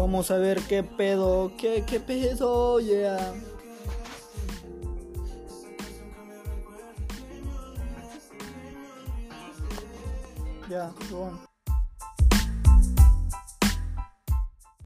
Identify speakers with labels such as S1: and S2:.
S1: Vamos a ver qué pedo, qué, qué pedo, yeah. Ya, bueno.